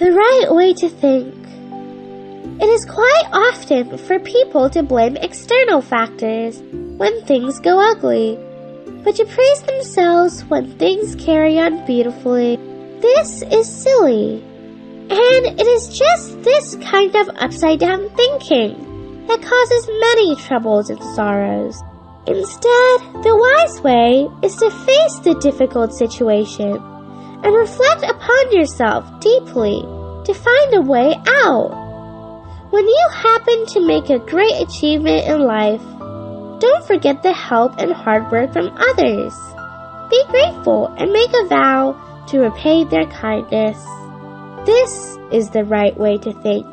The right way to think. It is quite often for people to blame external factors when things go ugly, but to praise themselves when things carry on beautifully. This is silly. And it is just this kind of upside down thinking that causes many troubles and sorrows. Instead, the wise way is to face the difficult situation and reflect upon yourself deeply to find a way out. When you happen to make a great achievement in life, don't forget the help and hard work from others. Be grateful and make a vow to repay their kindness. This is the right way to think.